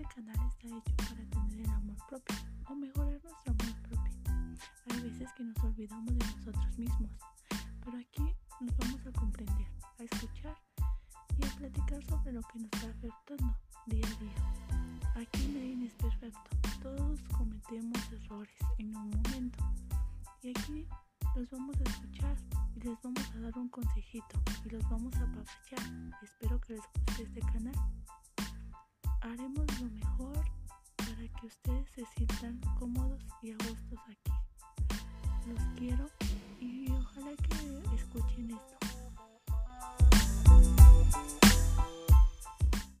Este canal está hecho para tener el amor propio o mejorar nuestro amor propio. Hay veces que nos olvidamos de nosotros mismos, pero aquí nos vamos a comprender, a escuchar y a platicar sobre lo que nos está afectando día a día. Aquí nadie es perfecto, todos cometemos errores en un momento y aquí los vamos a escuchar y les vamos a dar un consejito y los vamos a apapachar. Espero que les guste este canal. Haremos lo mejor para que ustedes se sientan cómodos y a gustos aquí. Los quiero